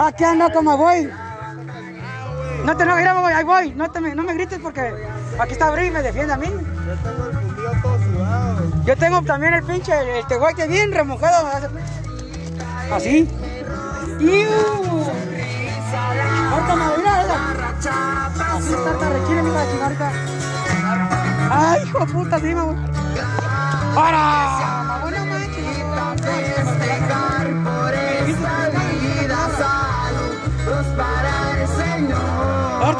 Aquí ando como voy. No te no, voy, ahí voy. No, te, no me grites porque aquí está Bri y me defiende a mí. Yo tengo el todo. Yo tengo también el pinche, el, el bien remojado. Así. ¡Iu! Ahorita me mira. Así está, está rechina, mira, la chimarca. ¡Ay, hijo de puta, sí, mamá! ¡Para!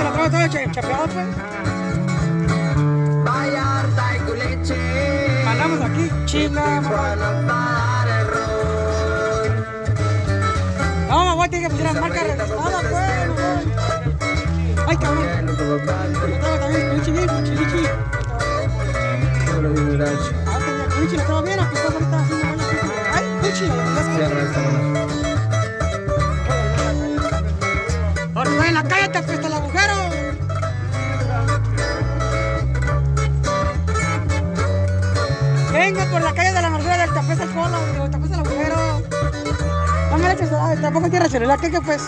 Ahorita la che- chapeado, pues. Mandamos aquí, chinga. No, mamá, tiene que poner la marca registrada, pues. Ay, cabrón. Traigo también bien. Ah, tenía traigo bien, aquí está ahorita haciendo buena cuchi. Ay. Ahora estoy en la calle, te apesta el agujero. Del tapés el colo, digo, tapés el agujero. No me le eches, tampoco tierra celular, ¿qué que pues?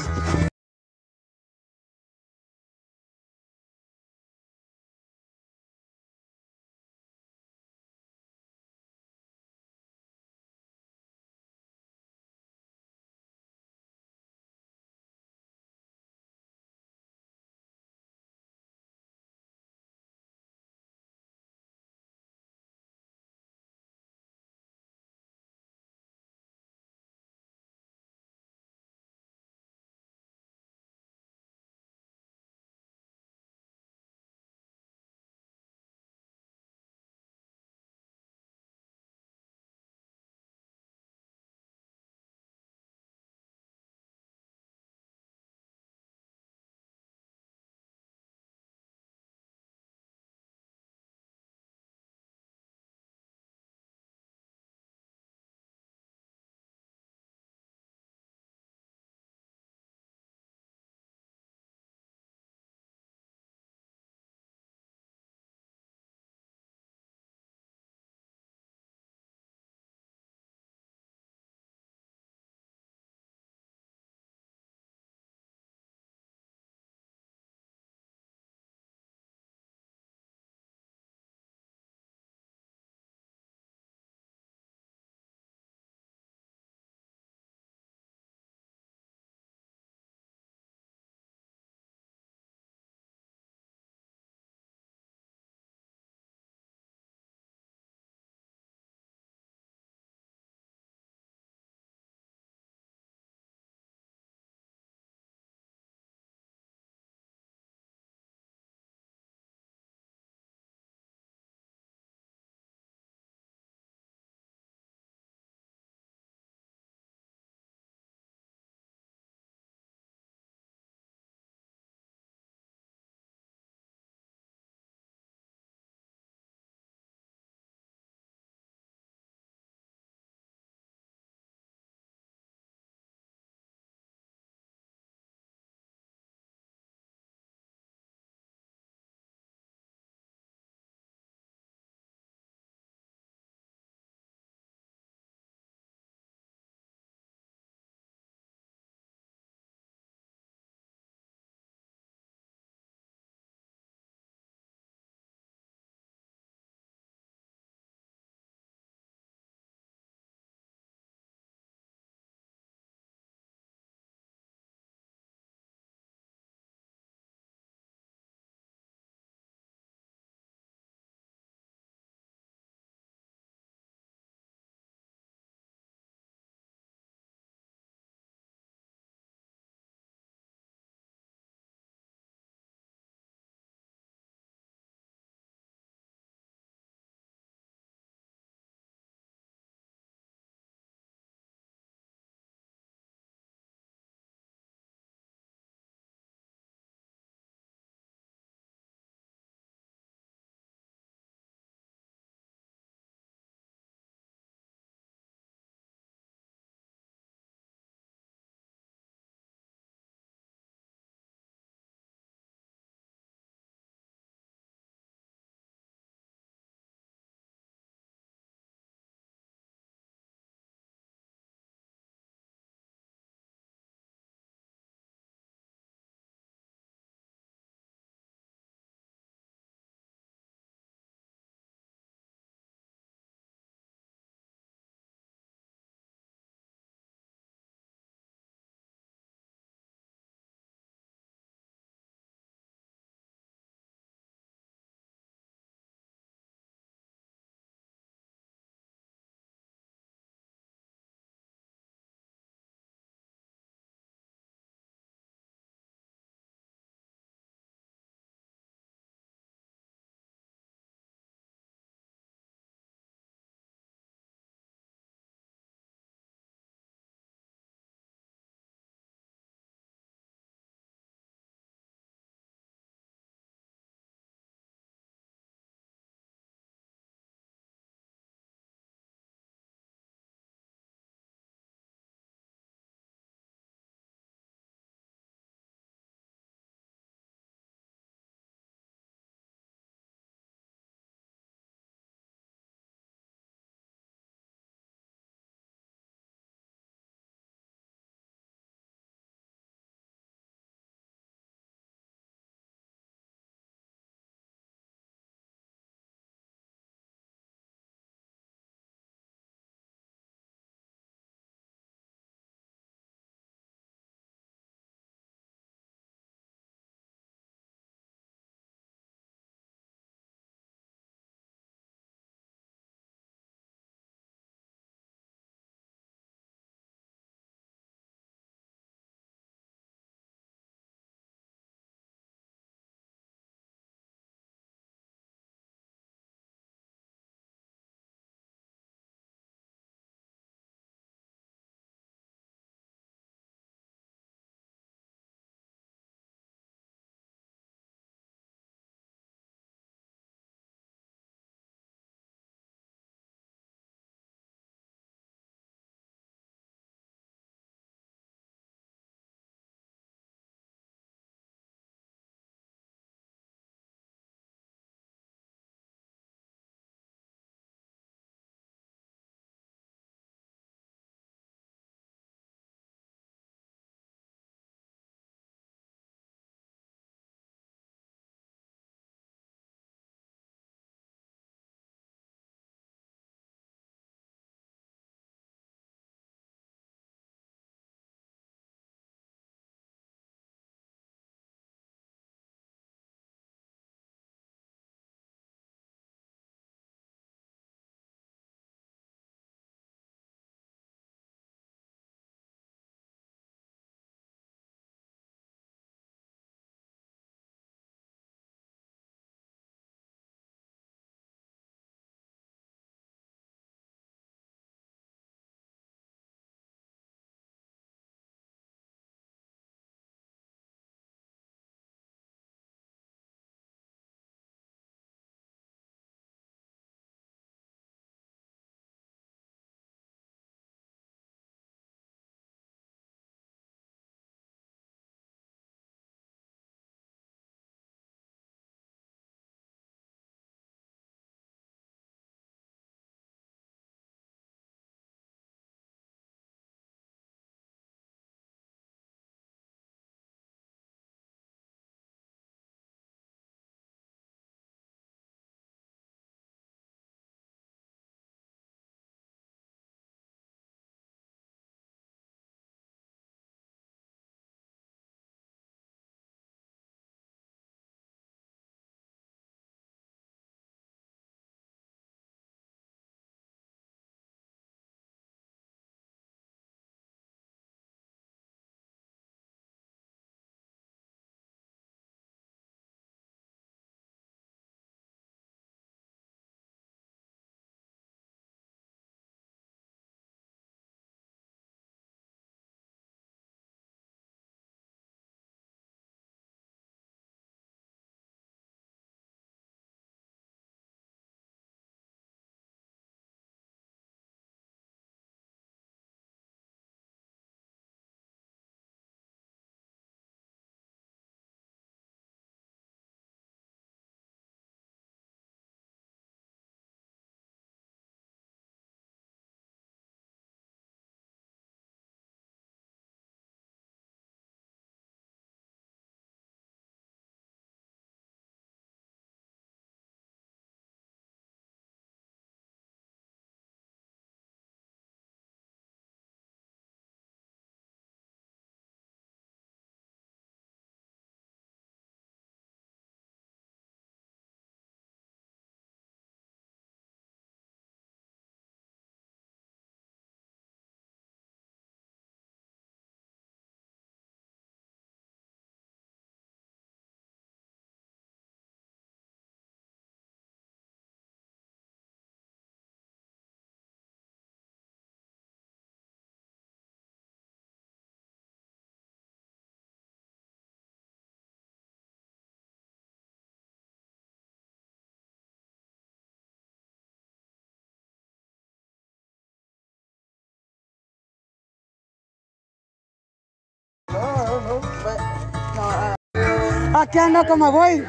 Aquí ando como voy.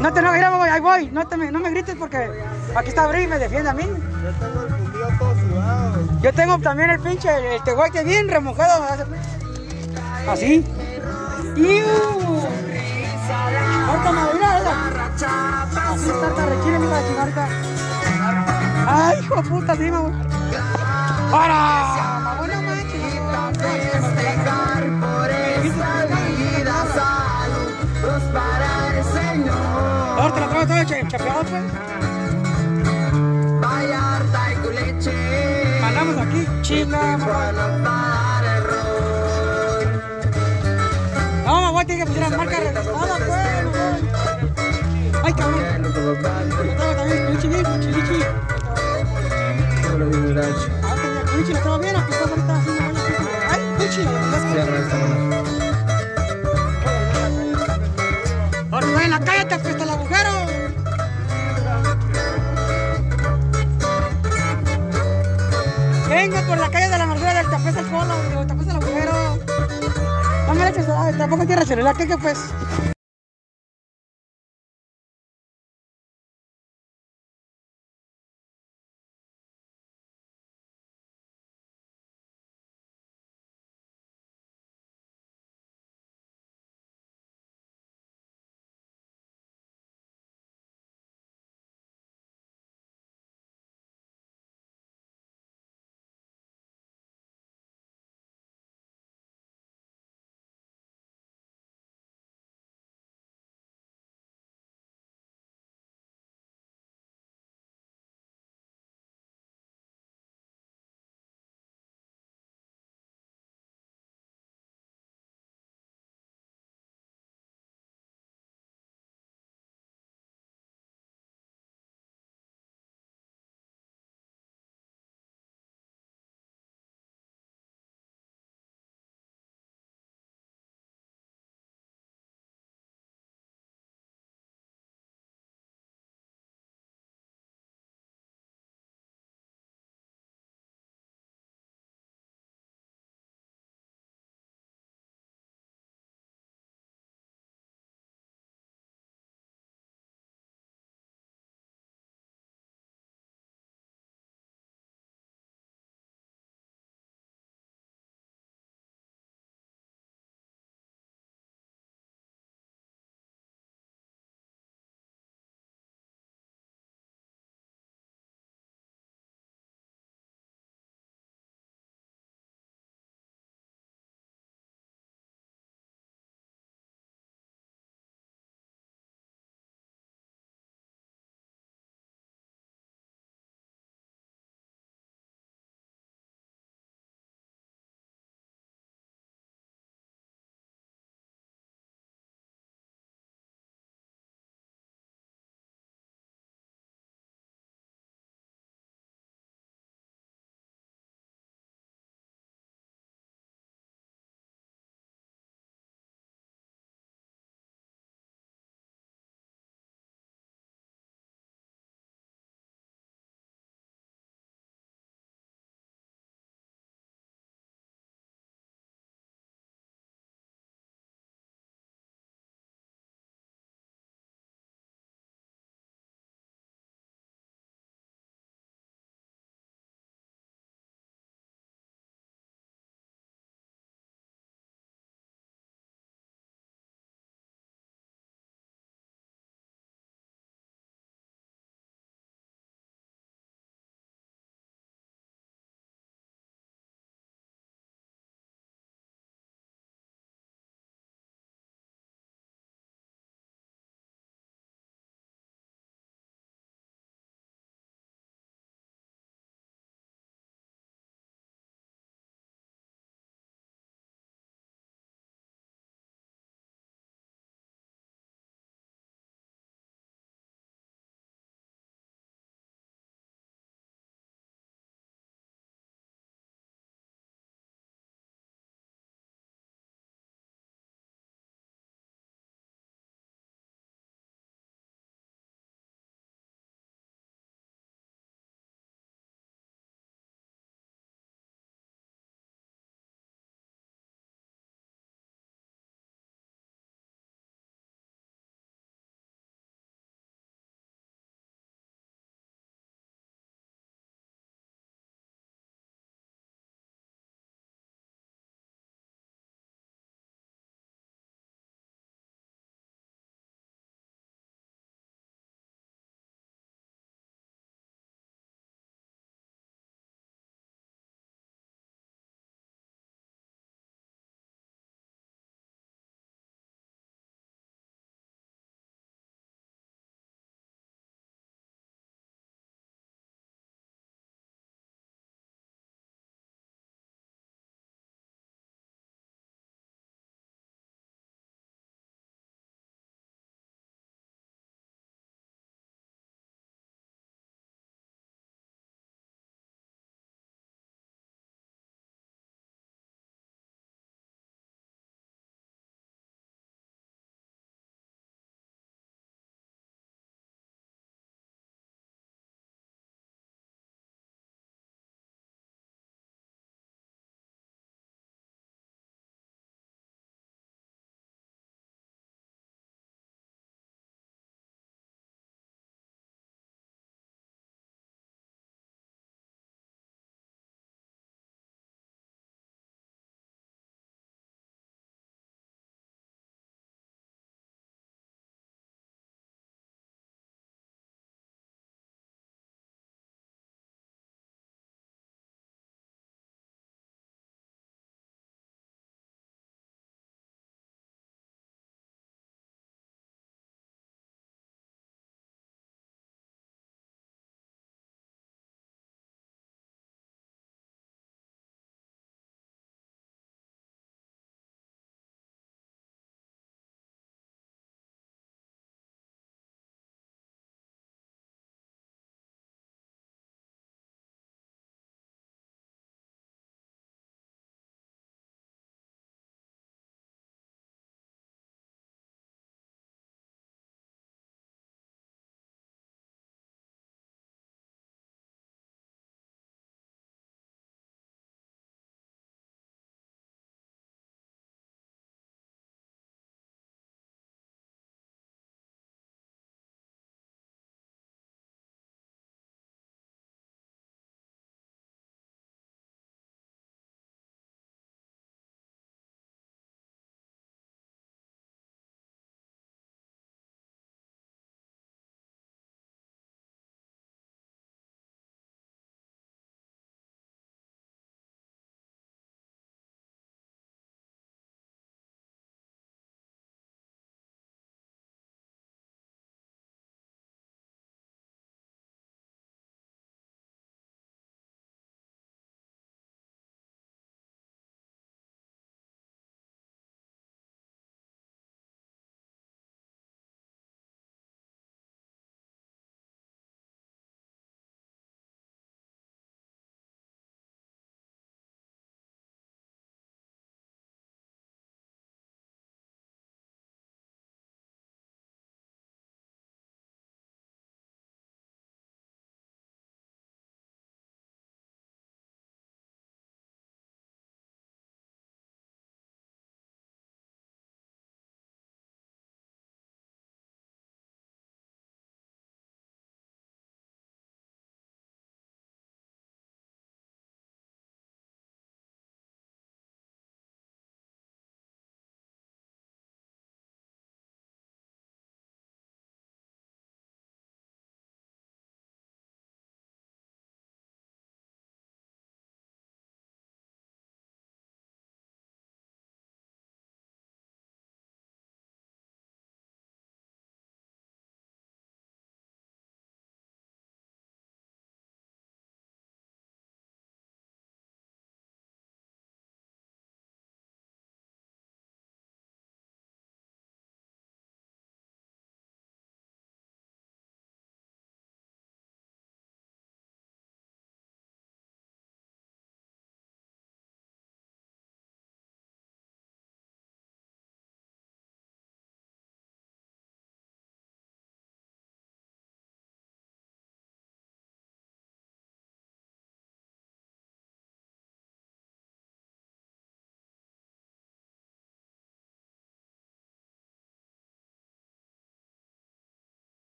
No te no, voy, ahí voy. No, te, no me grites porque aquí está Bri y me defiende a mí. Yo tengo el fundido todo sudado. Yo tengo también el pinche, el, el tehueque bien remojado. Así. ¡Iu! Ahorita me. Así está, rechina, mira, la chingada. Ay, hijo de puta, sí, mamá. ¡Ahora! Te la traigo todo cha- chapeado, pues. Mandamos aquí, chinga, mamá. No, mamá, tiene que pusieran marca registrada, pues. mamá. Ay, cabrón. Traigo también culichi bien, culichi. Ah, tenía culichi, traigo bien, ahorita. Ay, culichi, la te apesta el agujero. Vengo por la calle de la amargura del tapés el colo, del tapés el agujero. No me le eches, tampoco tierra celular, ¿qué que pues?